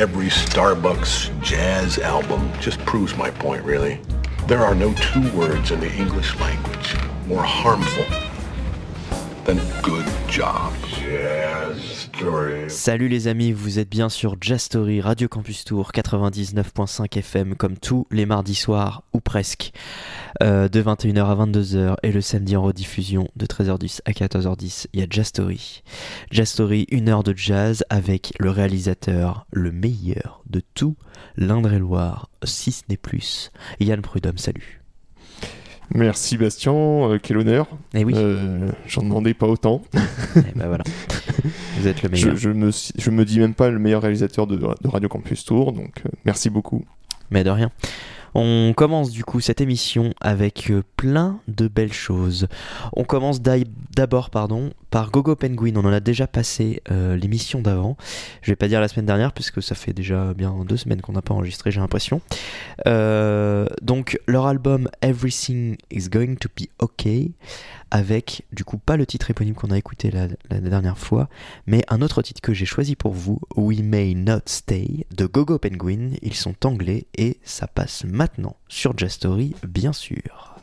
every Starbucks jazz album just proves my point, really. There are no two words in the English language more harmful good job. Salut les amis, vous êtes bien sur Jazz Story Radio Campus Tour 99.5 FM comme tous les mardis soirs ou presque euh, de 21h à 22h et le samedi en rediffusion de 13h10 à 14h10 il y a Jazz Story. Jazz Story, une heure de jazz avec le réalisateur le meilleur de tout l'Indre-et-Loire, si ce n'est plus. Yann Prudhomme, salut. Merci Bastien, euh, quel honneur. Eh oui, Euh, J'en demandais pas autant. eh ben voilà. Vous êtes le meilleur. Je, je me, je me dis même pas le meilleur réalisateur de, de Radio Campus Tour, donc euh, merci beaucoup. Mais de rien. On commence du coup cette émission avec euh, plein de belles choses. On commence d'abord pardon par Gogo Penguin. On en a déjà passé euh, l'émission d'avant. Je vais pas dire la semaine dernière puisque ça fait déjà bien deux semaines qu'on n'a pas enregistré, j'ai l'impression. Euh, donc leur album Everything is Going to Be Okay avec du coup pas le titre éponyme qu'on a écouté la, dernière fois, mais un autre titre que j'ai choisi pour vous, We May Not Stay de Gogo Penguin. Ils sont anglais et ça passe maintenant sur Jazz Story, bien sûr.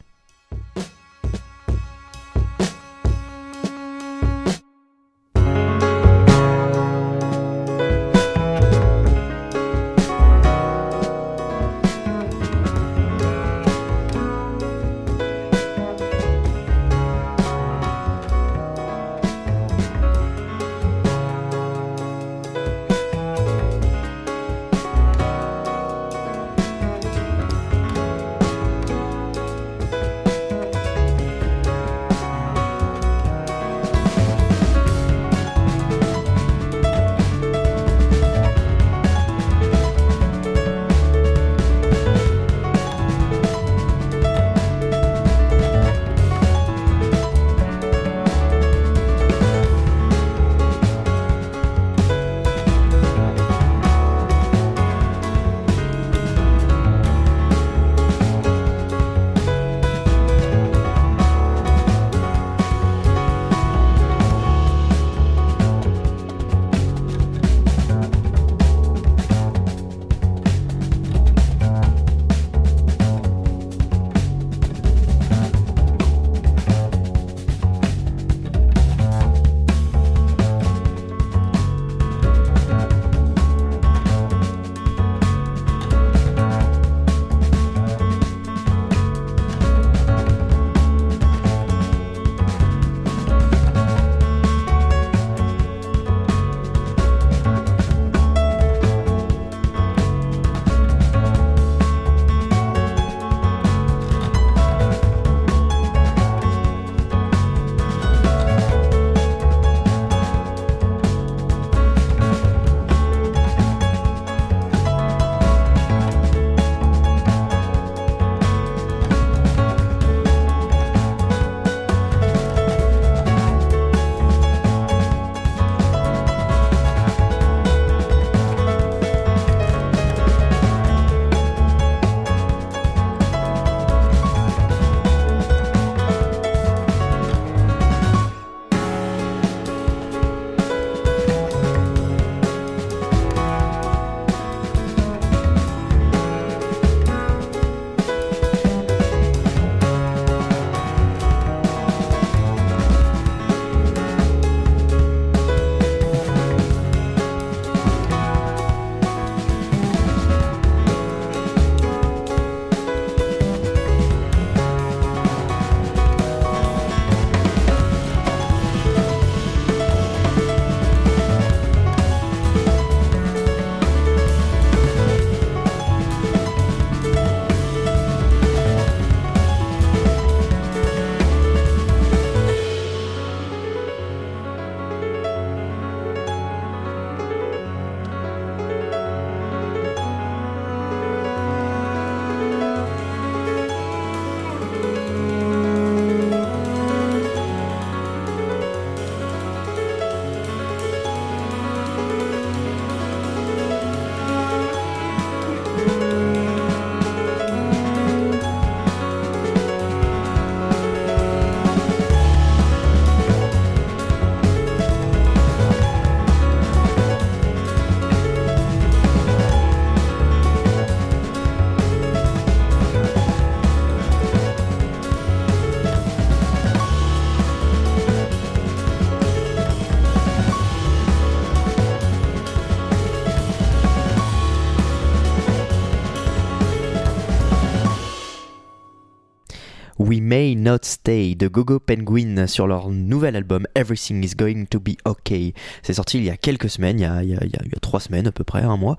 May Not Stay de Gogo Penguin sur leur nouvel album Everything is Going to Be Okay. C'est sorti il y a quelques semaines, il y a, il y a, trois semaines à peu près, un mois,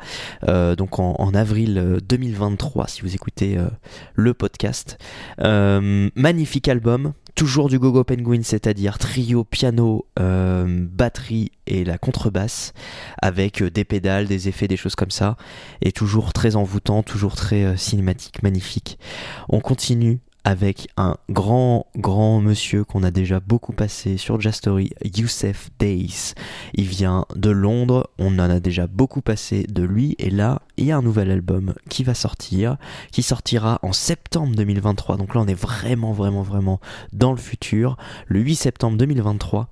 euh, donc en, avril 2023 si vous écoutez euh, le podcast. Euh, magnifique album, toujours du Gogo Penguin, c'est-à-dire trio, piano, euh, batterie et la contrebasse, avec des pédales, des effets, des choses comme ça, et toujours très envoûtant, toujours très euh, cinématique, magnifique. On continue avec un grand, grand monsieur qu'on a déjà beaucoup passé sur Jastory, Youssef Days. Il vient de Londres, on en a déjà beaucoup passé de lui, et là, il y a un nouvel album qui va sortir, qui sortira en septembre 2023. Donc là, on est vraiment, vraiment, vraiment dans le futur. Le 8 septembre 2023,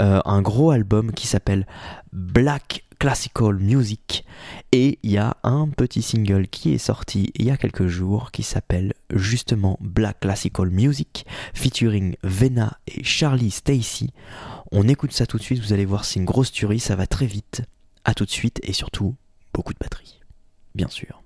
euh, un gros album qui s'appelle Black classical music et il y a un petit single qui est sorti il y a quelques jours qui s'appelle justement Black Classical Music featuring Vena et Charlie Stacy. On écoute ça tout de suite, vous allez voir c'est une grosse tuerie, ça va très vite. À tout de suite et surtout beaucoup de batterie. Bien sûr.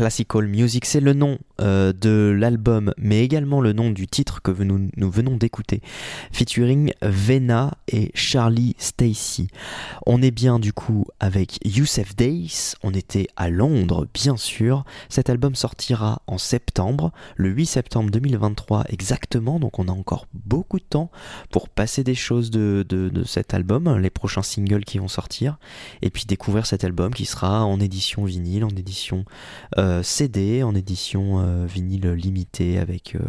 Classical Music, c'est le nom euh, de l'album, mais également le nom du titre que nous, nous venons d'écouter, featuring Vena et Charlie Stacy. On est bien du coup avec Youssef Days, on était à Londres bien sûr. Cet album sortira en septembre, le 8 septembre 2023 exactement, donc on a encore beaucoup de temps pour passer des choses de, de, cet album, les prochains singles qui vont sortir, et puis découvrir cet album qui sera en édition vinyle, en édition euh, CD en édition euh, vinyle limitée avec euh,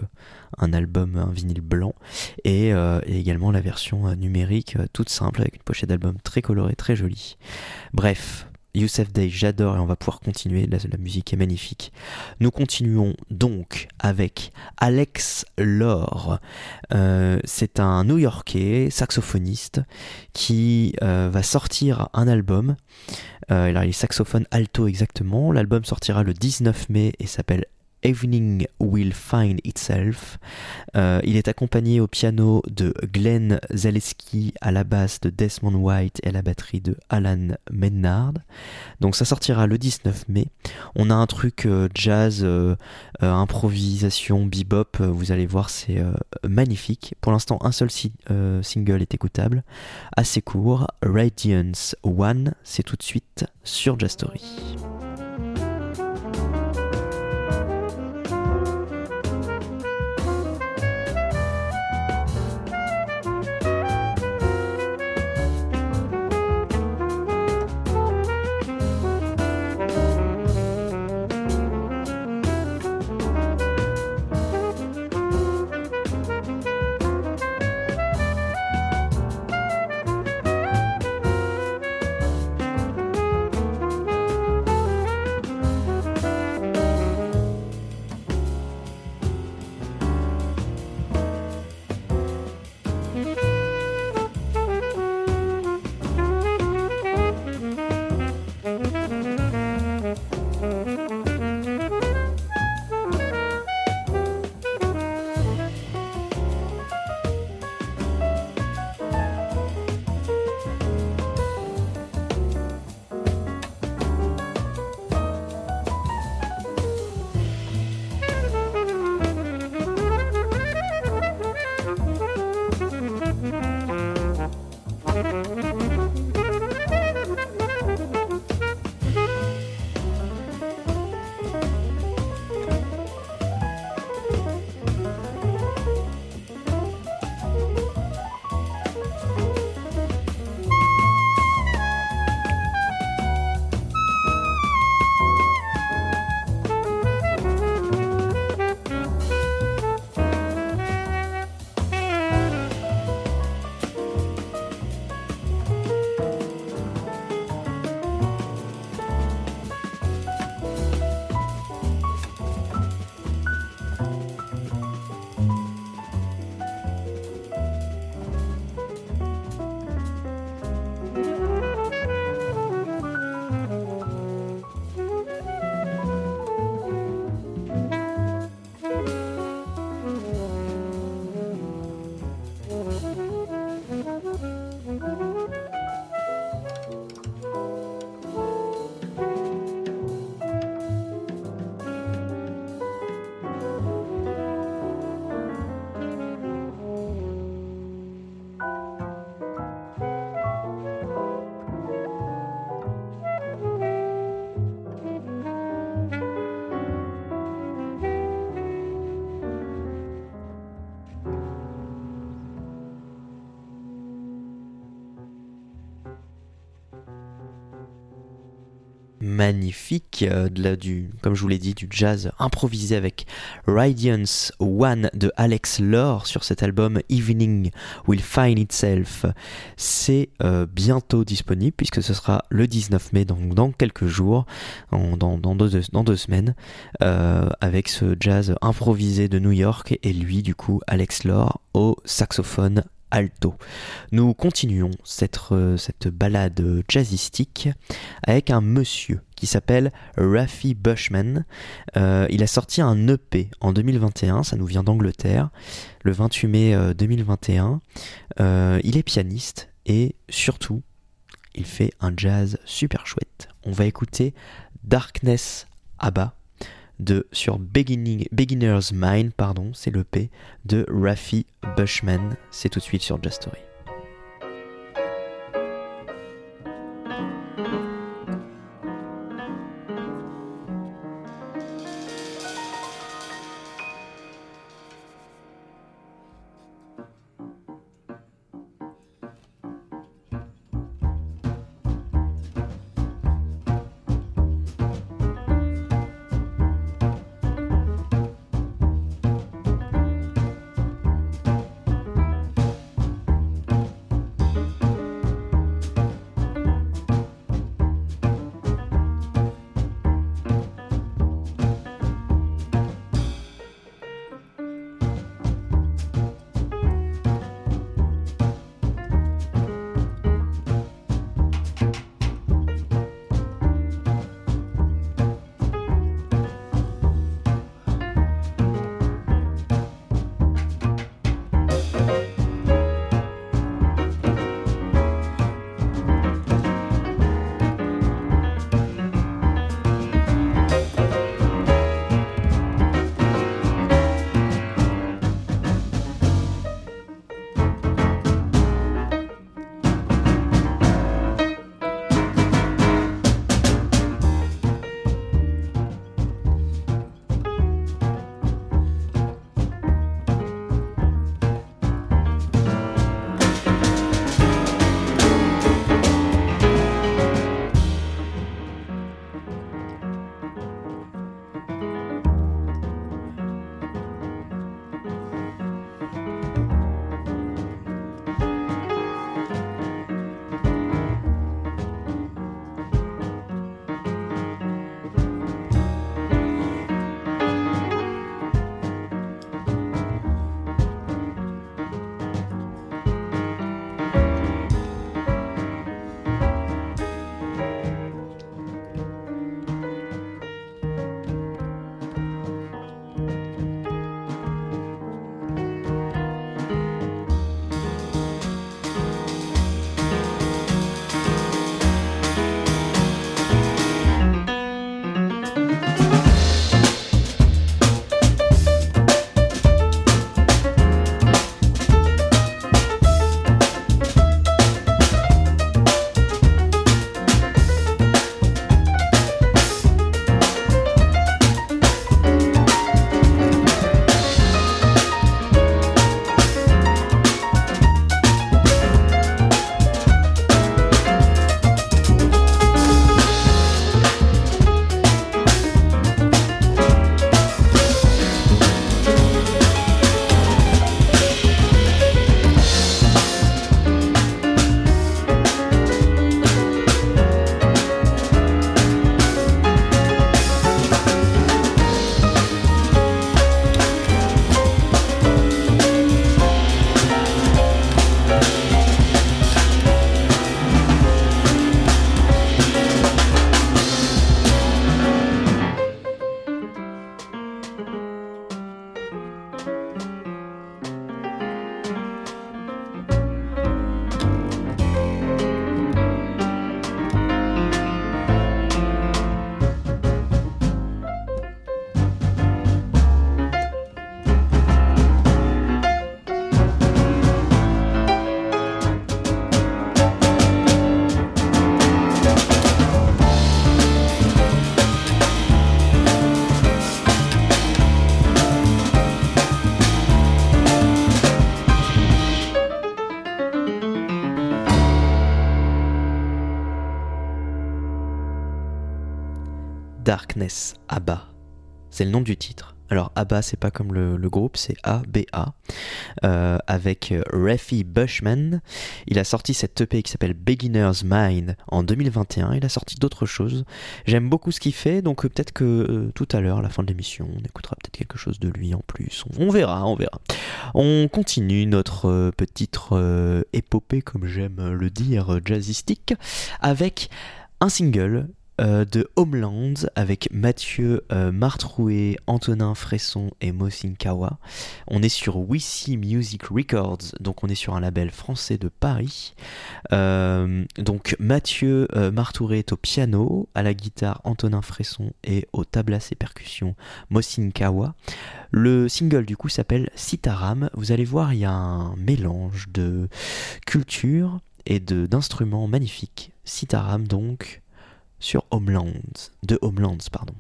un album, un vinyle blanc, et, et également la version numérique toute simple avec une pochette d'album très colorée, très jolie. Bref, Youssef Day, j'adore et on va pouvoir continuer, la, musique est magnifique. Nous continuons donc avec Alex Lore. Euh, c'est un New-Yorkais, saxophoniste, qui euh, va sortir un album. Euh, alors il est saxophone alto exactement. L'album sortira le 19 mai et s'appelle Evening Will Find Itself. Euh, il est accompagné au piano de Glenn Zaleski, à la basse de Desmond White et à la batterie de Alan Menard. Donc ça sortira le 19 mai. On a un truc euh, jazz, euh, improvisation, bebop, vous allez voir, c'est magnifique. Pour l'instant, un seul si single est écoutable, assez court. Radiance One, c'est tout de suite sur Jazz Story. Magnifique, euh, du, comme je vous l'ai dit, du jazz improvisé avec Radiance One de Alex Lore sur cet album Evening Will Find Itself. C'est euh, bientôt disponible puisque ce sera le 19 mai, donc dans quelques jours, dans deux semaines, euh, avec ce jazz improvisé de New York et lui, du coup, Alex Lore au saxophone alto. Nous continuons cette, euh, cette balade jazzistique avec un monsieur qui s'appelle Rafi Bushman. Euh, il a sorti un EP en 2021, ça nous vient d'Angleterre, le 28 mai euh, 2021. Euh, il est pianiste et surtout, il fait un jazz super chouette. On va écouter Darkness ABBA de sur Beginner's Mind, pardon, c'est le P de Rafi Bushman. C'est tout de suite sur Just Story. Darkness, ABBA. C'est le nom du titre. Alors ABBA, c'est pas comme le, groupe, c'est ABA, euh, avec euh, Rafi Bushman. Il a sorti cette EP qui s'appelle Beginner's Mind en 2021. Il a sorti d'autres choses. J'aime beaucoup ce qu'il fait, donc euh, peut-être que euh, tout à l'heure, à la fin de l'émission, on écoutera peut-être quelque chose de lui en plus. On, verra, on verra. On continue notre petite épopée, comme j'aime le dire, jazzistique, avec un single euh, de Homeland avec Mathieu euh, Martroué, Antonin Fresson et Mosin Kawa. On est sur Wissy Music Records, donc on est sur un label français de Paris. Euh, donc Mathieu Martroué est au piano, à la guitare Antonin Fresson et au tablas et percussions Mosin Kawa. Le single du coup s'appelle Sitaram. Vous allez voir, il y a un mélange de culture et d'instruments magnifiques. Sitaram donc sur Homelands, de Homelands pardon.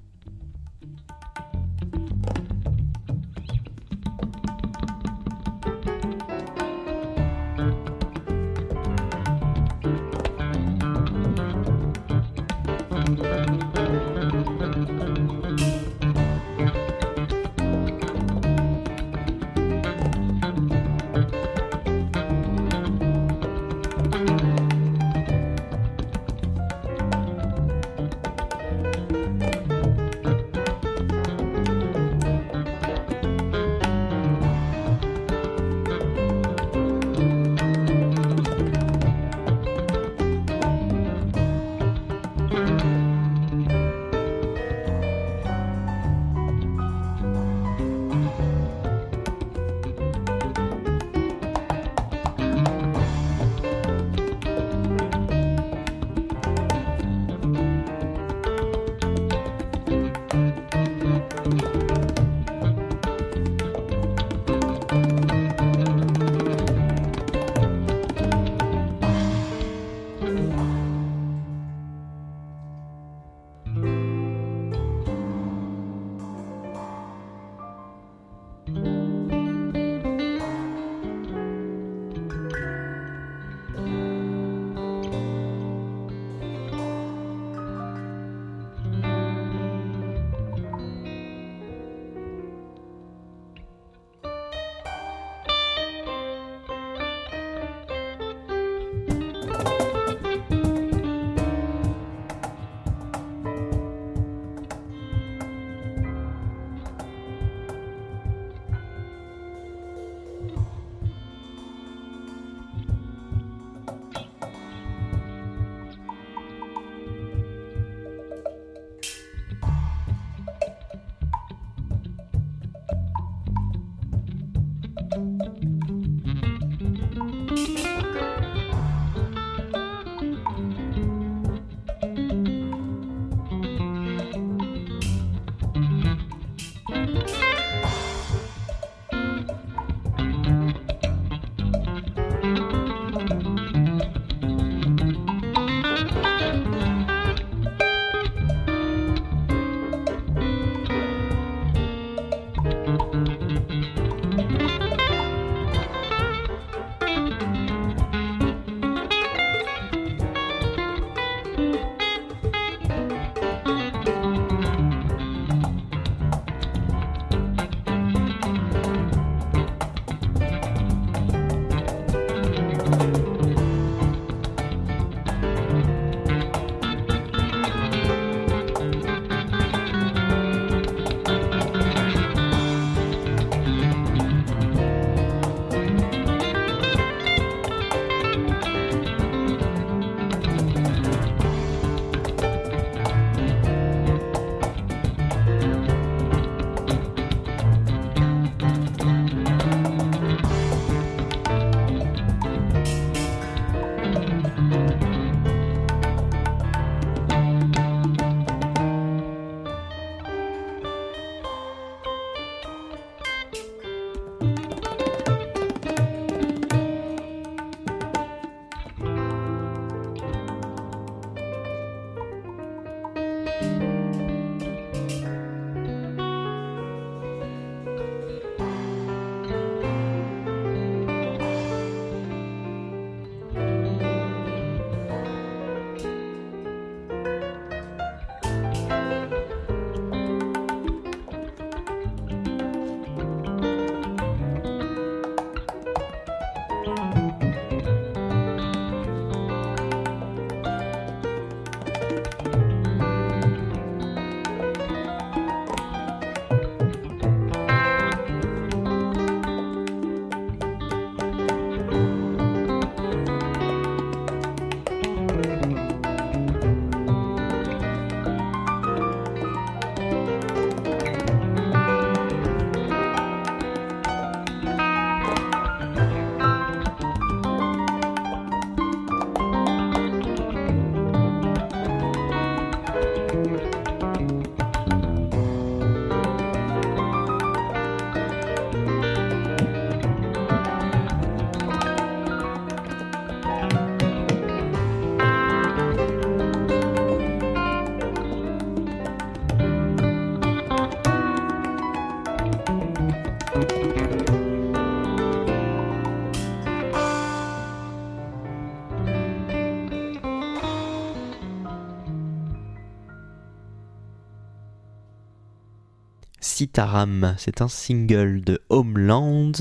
C'est un single de Homeland.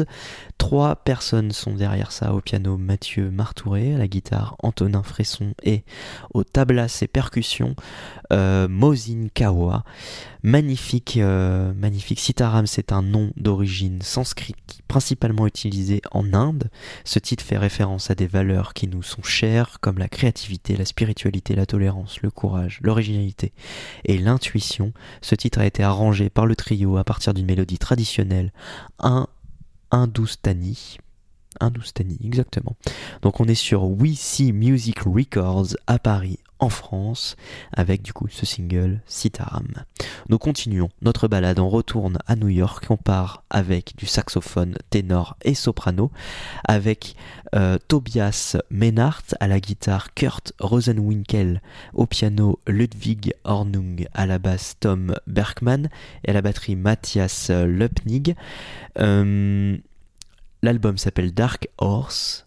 Trois personnes sont derrière ça. Au piano, Mathieu Martouré, à la guitare, Antonin Fresson et au tablas et percussions, euh, Mosin Kawa. Magnifique, euh, magnifique. Sitaram, c'est un nom d'origine sanskrit principalement utilisé en Inde. Ce titre fait référence à des valeurs qui nous sont chères, comme la créativité, la spiritualité, la tolérance, le courage, l'originalité et l'intuition. Ce titre a été arrangé par le trio à partir d'une mélodie traditionnelle, un Hindustani. Hindustani, exactement. Donc on est sur We See Music Records à Paris en France avec du coup ce single Sitaram. Nous continuons notre balade, on retourne à New York, on part avec du saxophone ténor et soprano avec euh, Tobias Menart à la guitare, Kurt Rosenwinkel au piano, Ludwig Hornung à la basse, Tom Berkman et à la batterie Matthias Lepnig. Euh, l'album s'appelle Dark Horse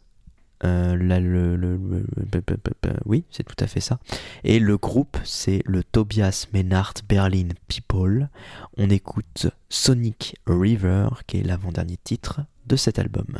oui, c'est tout à fait ça. Et le groupe, c'est le Tobias Menard Berlin People. On écoute Sonic River, qui est l'avant-dernier titre de cet album.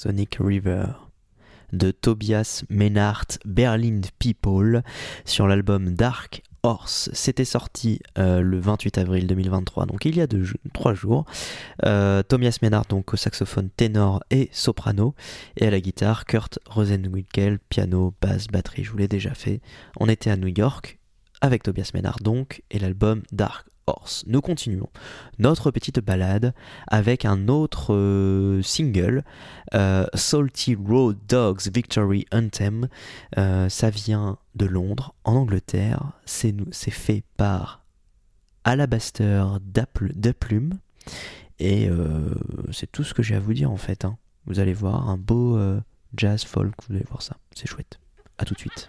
Sonic River de Tobias Menard Berlin People sur l'album Dark Horse. C'était sorti euh, le 28 avril 2023, donc il y a deux, trois jours. Euh, Tobias Menard donc au saxophone ténor et soprano et à la guitare Kurt Rosenwinkel, piano, basse, batterie. Je vous l'ai déjà fait. On était à New York avec Tobias Menard donc et l'album Dark Nous continuons notre petite balade avec un autre euh, single, euh, Salty Road Dogs Victory Anthem. Euh, ça vient de Londres, en Angleterre. C'est fait par Alabaster Daplume. Et c'est tout ce que j'ai à vous dire en fait. Hein. Vous allez voir un beau jazz folk, vous allez voir ça. C'est chouette. A tout de suite.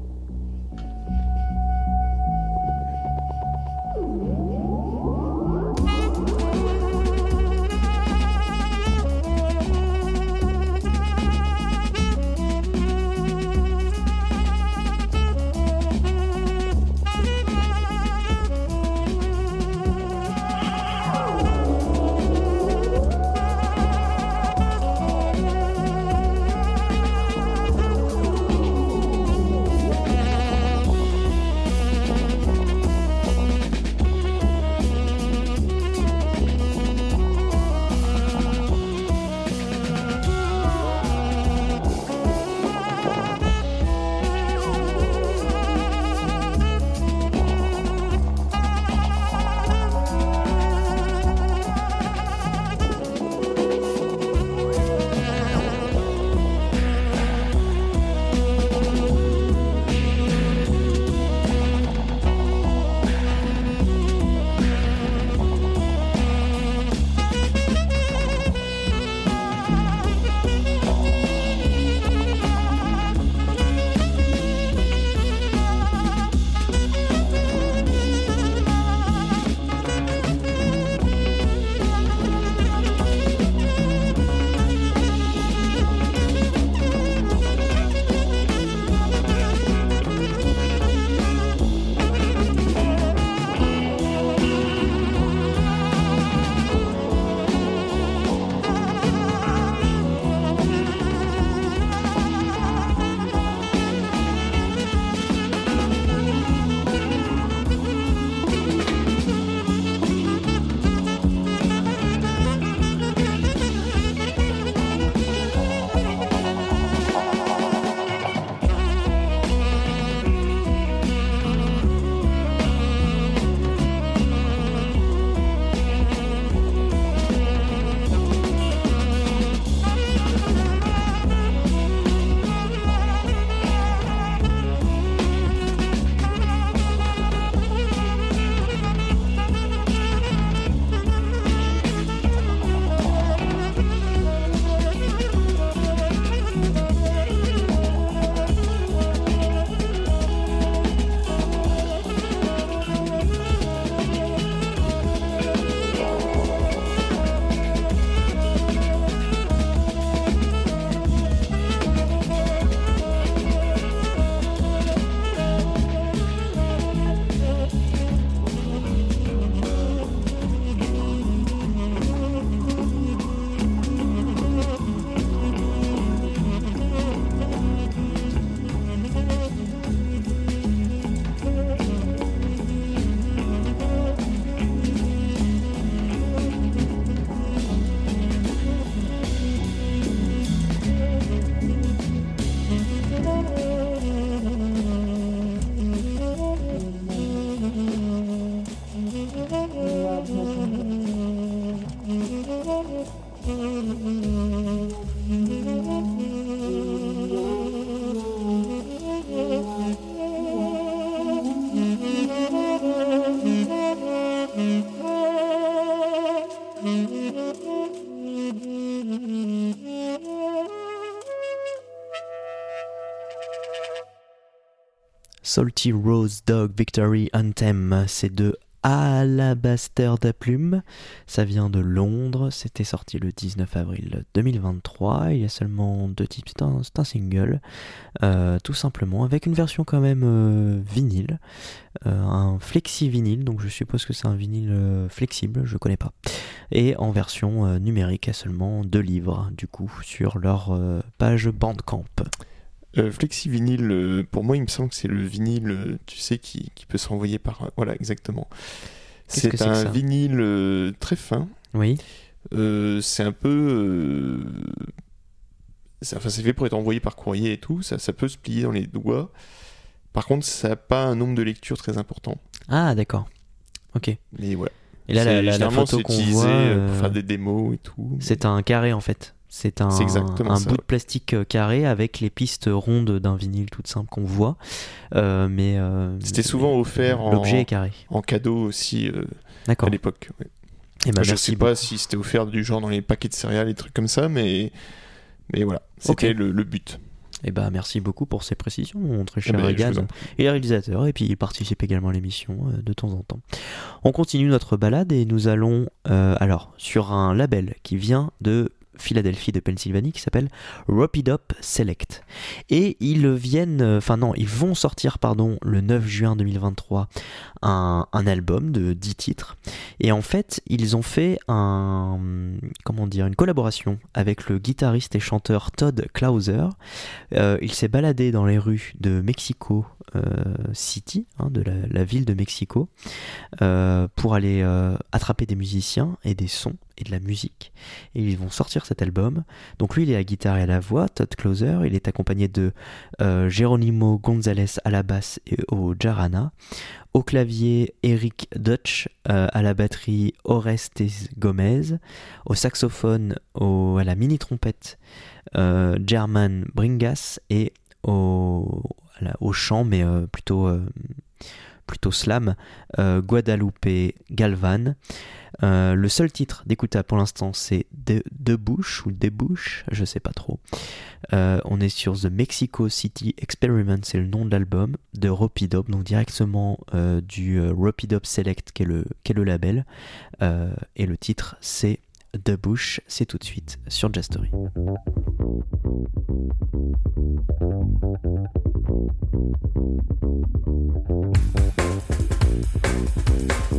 Salty Rose Dog Victory Anthem, c'est de Alabaster d'Aplume. Ça vient de Londres. C'était sorti le 19 avril 2023. Il y a seulement deux types. C'est un, single, euh, tout simplement, avec une version quand même euh, vinyle, euh, un flexi vinyle. Donc je suppose que c'est un vinyle flexible. Je connais pas. Et en version numérique à seulement deux livres, du coup, sur leur page Bandcamp. Euh, Flexi vinyle, euh, pour moi, il me semble que c'est le vinyle, euh, tu sais, qui, qui peut s'envoyer par. euh, Voilà, exactement. C'est un vinyle euh, très fin. Oui. C'est un peu. Enfin, c'est fait pour être envoyé par courrier et tout. Ça, ça peut se plier dans les doigts. Par contre, ça n'a pas un nombre de lectures très important. Ah, d'accord. Ok. Mais voilà. Et là, la, la- photo qu'on voit, pour faire des démos et tout. c'est un carré en fait. C'est un, ça, bout de plastique euh, carré avec les pistes rondes d'un vinyle toute simple qu'on voit. Euh, mais euh, C'était souvent offert en, est carré. en cadeau aussi euh, à l'époque. ouais. Eh ben, je merci sais pas si c'était offert du genre dans les paquets de céréales et trucs comme ça, mais, mais voilà, c'était le, le but. Eh ben, merci beaucoup pour ces précisions, mon très Eh cher ben, je Regan. vous en et réalisateur, et puis il participe également à l'émission euh, de temps en temps. On continue notre balade et nous allons euh, alors sur un label qui vient de Philadelphie, de Pennsylvanie, qui s'appelle Up Select. Et ils viennent, euh, enfin non, ils vont sortir, pardon, le 9 juin 2023, un, album de 10 titres. Et en fait, ils ont fait un, comment dire, une collaboration avec le guitariste et chanteur Todd Clauser. Euh, il s'est baladé dans les rues de Mexico euh, City, hein, de la, ville de Mexico, pour aller attraper des musiciens et des sons et de la musique. Et ils vont sortir cet album. Donc lui, il est à guitare et à la voix, Todd Closer. Il est accompagné de euh, Geronimo Gonzalez à la basse et au jarana. Au clavier, Eric Dutch. euh, à la batterie, Orestes Gomez. Au saxophone, à la mini-trompette, euh, German Bringas. Et au, chant, mais plutôt, plutôt slam, euh, Guadalupe Galvan. Euh, le seul titre d'écoutable pour l'instant, c'est De, Bush ou Debouche, je sais pas trop. Euh, on est sur The Mexico City Experiment, c'est le nom de l'album, de Ropidop, donc directement euh, du euh, Ropidop Select, qui est le, label. Et le titre, c'est The c'est tout de suite sur Jastory. Thank you.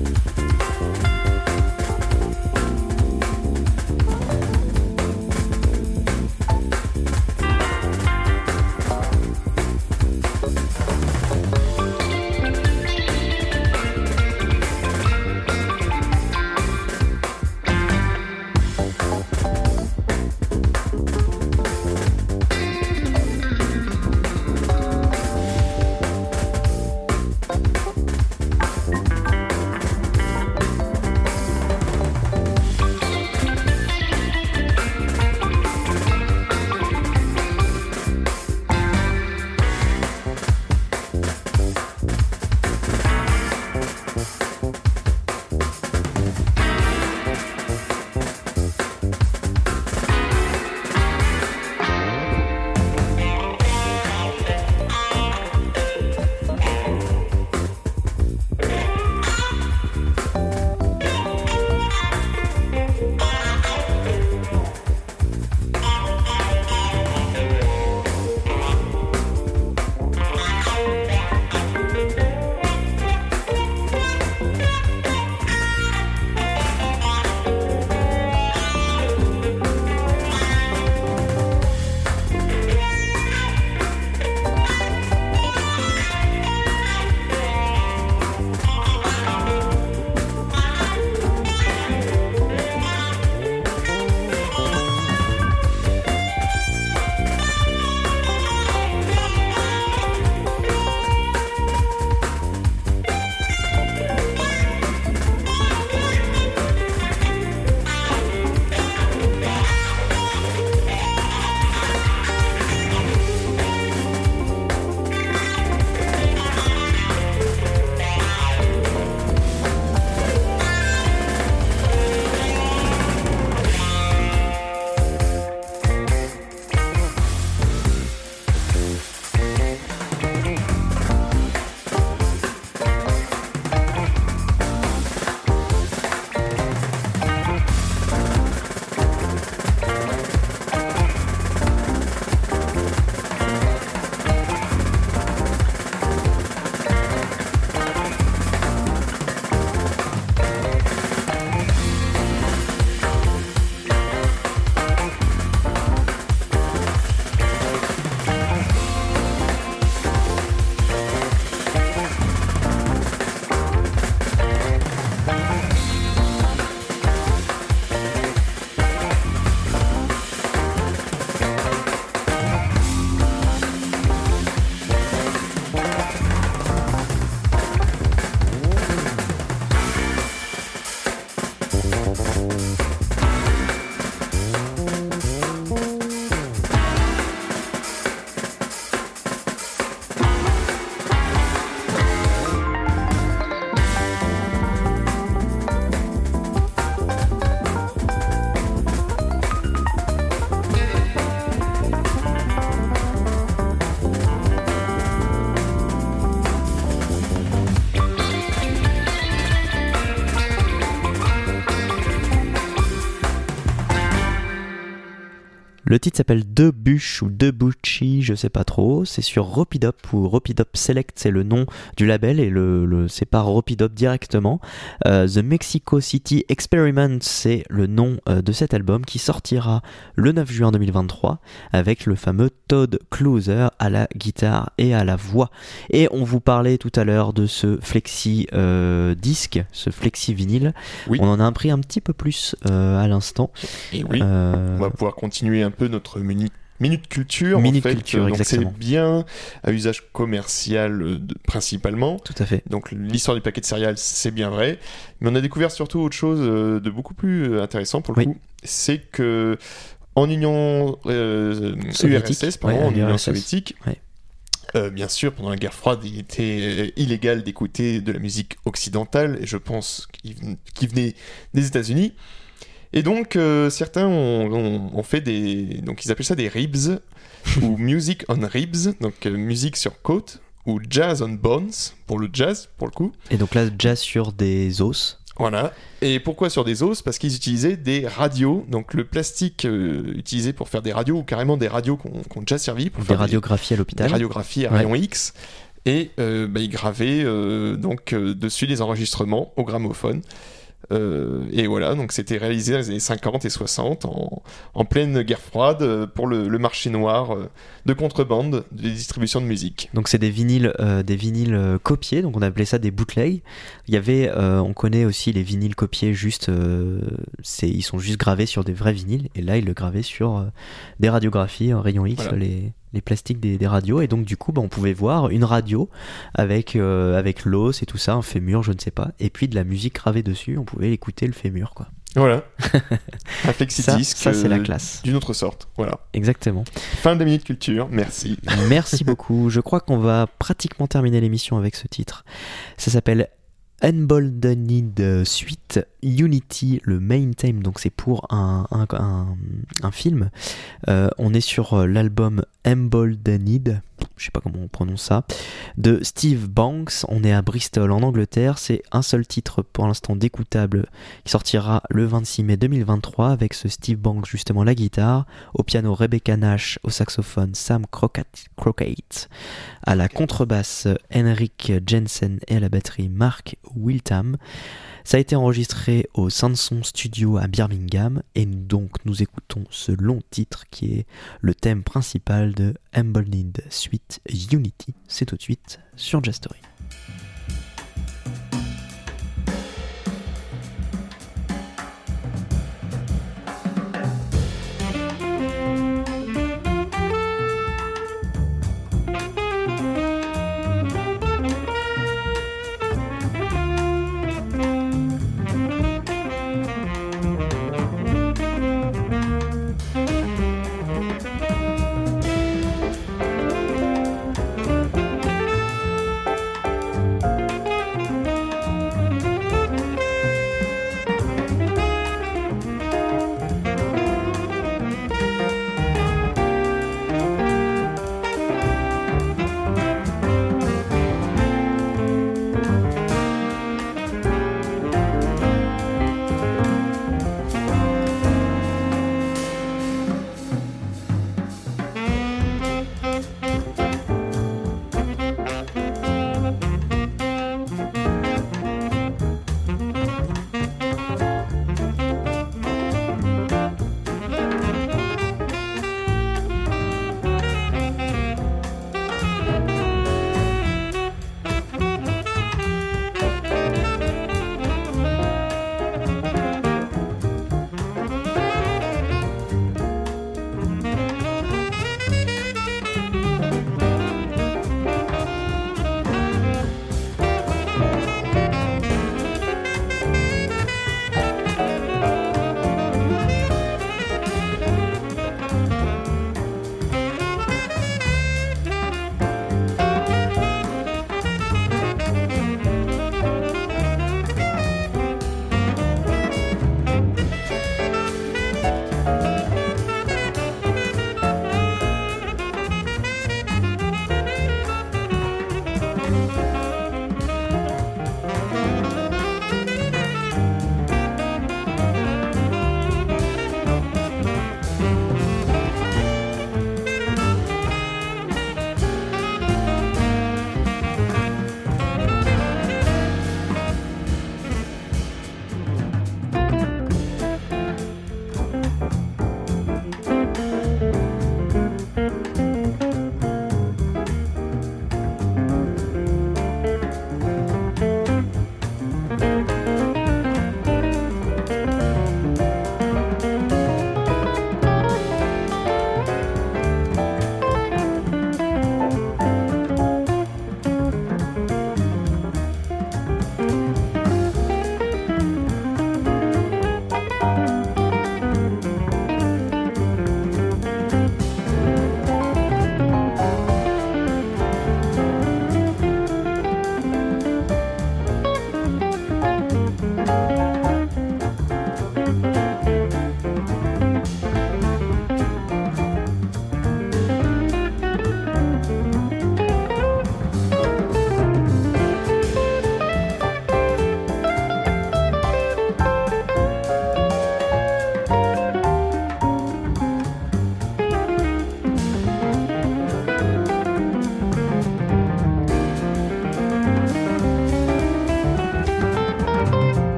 Le titre s'appelle De Bûche ou De Bucci, je sais pas trop. C'est sur Ropidop ou Ropidop Select, c'est le nom du label et le, le c'est pas Ropidop directement. Euh, The Mexico City Experiment, c'est le nom euh, de cet album qui sortira le 9 juin 2023 avec le fameux Todd Closer à la guitare et à la voix. Et on vous parlait tout à l'heure de ce flexi euh, disque, ce flexi vinyle. Oui. On en a appris un petit peu plus euh, à l'instant. Et oui, on va pouvoir continuer un peu notre minute, minute culture. Minute en fait. culture, Donc c'est bien à usage commercial euh, principalement. Tout à fait. Donc l'histoire du paquet de céréales, c'est bien vrai. Mais on a découvert surtout autre chose euh, de beaucoup plus euh, intéressant pour le Oui. coup. C'est que en Union euh, Soviétique. URSS, pardon, Ouais, en Union URSS. soviétique, Ouais. euh, bien sûr, pendant la guerre froide, il était illégal d'écouter de la musique occidentale, et je pense qu'il venait des États-Unis. Et donc, euh, certains ont, ont- ont fait des. Donc, ils appellent ça des ribs, ou music on ribs, donc euh, musique sur côte, ou jazz on bones, pour le jazz, pour le coup. Et donc là, jazz sur des os. Voilà. Et pourquoi sur des os? Parce qu'ils utilisaient des radios, donc le plastique euh, utilisé pour faire des radios, ou carrément des radios qu'on qu'on déjà servi pour Des faire radiographies à des l'hôpital. radiographies à Ouais. rayon X. Et bah, ils gravaient donc dessus des enregistrements au gramophone. Euh, et voilà, donc c'était réalisé dans les années 50 et 60 en, en pleine guerre froide euh, pour le, le marché noir euh, de contrebande des distributions de musique. Donc c'est des vinyles, euh, des vinyles copiés, donc on appelait ça des bootlegs. Il y avait, euh, on connaît aussi les vinyles copiés, juste, c'est, ils sont juste gravés sur des vrais vinyles, et là ils le gravaient sur des radiographies en rayon X, Voilà. les, les plastiques des, des radios, et donc du coup bah, on pouvait voir une radio avec euh, avec l'os et tout ça, un fémur, je ne sais pas, et puis de la musique gravée dessus, on pouvait écouter le fémur quoi. Voilà. Un Ça, ça c'est la euh, classe, d'une autre sorte. Voilà. exactement. Fin de minute culture, merci. Merci beaucoup. Je crois qu'on va pratiquement terminer l'émission avec ce titre. Ça s'appelle Unboldened Suite Unity, le main theme. Donc c'est pour un, un, film. Euh, on est sur euh, l'album Emboldened, je sais pas comment on prononce ça, de Steve Banks. On est à Bristol en Angleterre. C'est un seul titre pour l'instant d'écoutable qui sortira le 26 mai 2023 avec ce Steve Banks justement la guitare, au piano Rebecca Nash, au saxophone Sam Crockett, à la contrebasse Henrik Jensen et à la batterie Mark Wiltham. Ça a été enregistré au Sanson Studio à Birmingham et donc nous écoutons ce long titre qui est le thème principal de Emboldened Suite Unity. C'est tout de suite sur Jazz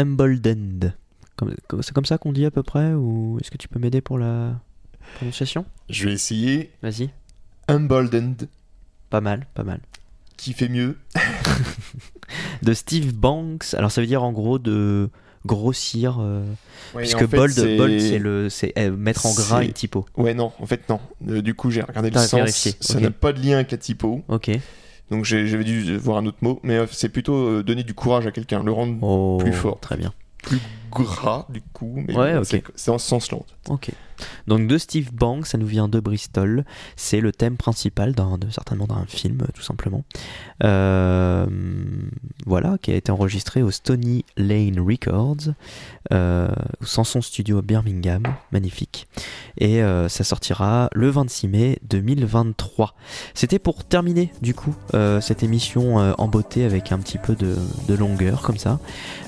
Emboldened. C'est comme ça qu'on dit à peu près Ou est-ce que tu peux m'aider pour la prononciation? Je vais essayer Vas-y. Emboldened, Pas mal, pas mal. qui fait mieux? De Steve Banks. Alors ça veut dire en gros de grossir. euh, Ouais, puisque en fait, bold, c'est- bold, c'est le, c'est euh, mettre en gras c'est- une typo. Ouais, non, en fait, non. Euh, du coup, j'ai regardé le sens. vérifié, Ça n'a pas de lien avec la typo. Ok. Donc, j'ai- j'avais dû voir un autre mot. Mais euh, c'est plutôt euh, donner du courage à quelqu'un, le rendre Oh, Plus fort. Très bien. plus gras, du coup. Mais Ouais, c'est- en ce sens-là. Ok. Donc de Steve Banks, ça nous vient de Bristol. C'est le thème principal d'un, de, certainement d'un film, tout simplement. Euh, voilà, qui a été enregistré au Stony Lane Records, euh, au Sanson Studio à Birmingham, magnifique. Et euh, ça sortira le 26 mai 2023. C'était pour terminer, du coup, euh, cette émission en beauté avec un petit peu de, de longueur, comme ça,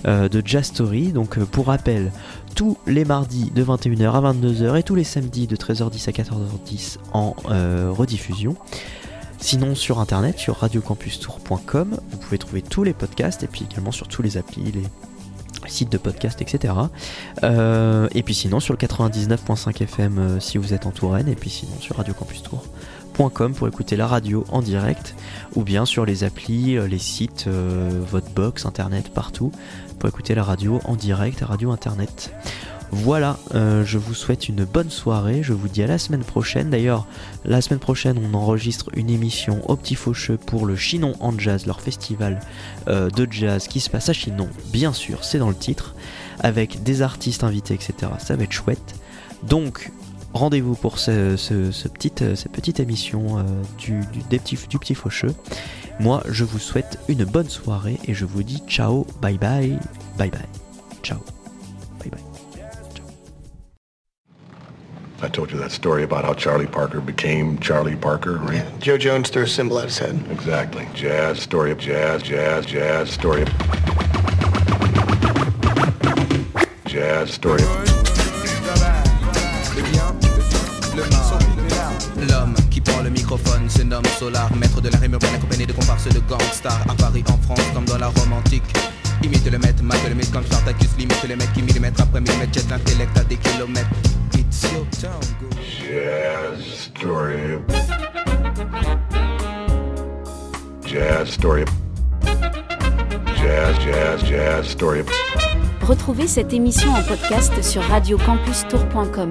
de Jazz Story. Donc pour rappel, tous les mardis de 21h à 22h et tous les samedis de 13h10 à 14h10 en euh, rediffusion. Sinon sur internet, sur radiocampustour.com, vous pouvez trouver tous les podcasts et puis également sur tous les applis, les sites de podcast, etc. Euh, et puis sinon sur le 99.5 FM euh, si vous êtes en Touraine et puis sinon sur radiocampustour.com pour écouter la radio en direct ou bien sur les applis, les sites, votre box, internet, partout écouter la radio en direct, radio internet. Voilà, euh, je vous souhaite une bonne soirée, je vous dis à la semaine prochaine. D'ailleurs, la semaine prochaine, on enregistre une émission au Petit Faucheux pour le Chinon en Jazz, leur festival euh, de jazz qui se passe à Chinon, bien sûr, c'est dans le titre, avec des artistes invités, etc. Ça va être chouette. Donc, rendez-vous pour ce, euh, cette petite émission du, du, du Petit Faucheux. Moi, je vous souhaite une bonne soirée et je vous dis ciao, bye bye, bye bye, ciao, bye bye. I told you that story about how Charlie Parker became Charlie Parker, right? Yeah, Joe Jones threw a symbol at his head. Exactly. Jazz, story of jazz, jazz, jazz, story of... Jazz, story of... L'homme le microphone se nomme Solar, maître de la rime urbaine accompagné de comparses de gangsters à Paris, en France, comme dans la Rome antique. Imite le maître, mate le mythe comme Spartacus, limite les mecs qui millimètre après millimètre, jette l'intellect à des kilomètres. It's your town, go. Jazz, story. Jazz, story. Jazz, jazz, jazz, story. Retrouvez cette émission en podcast sur radiocampustour.com.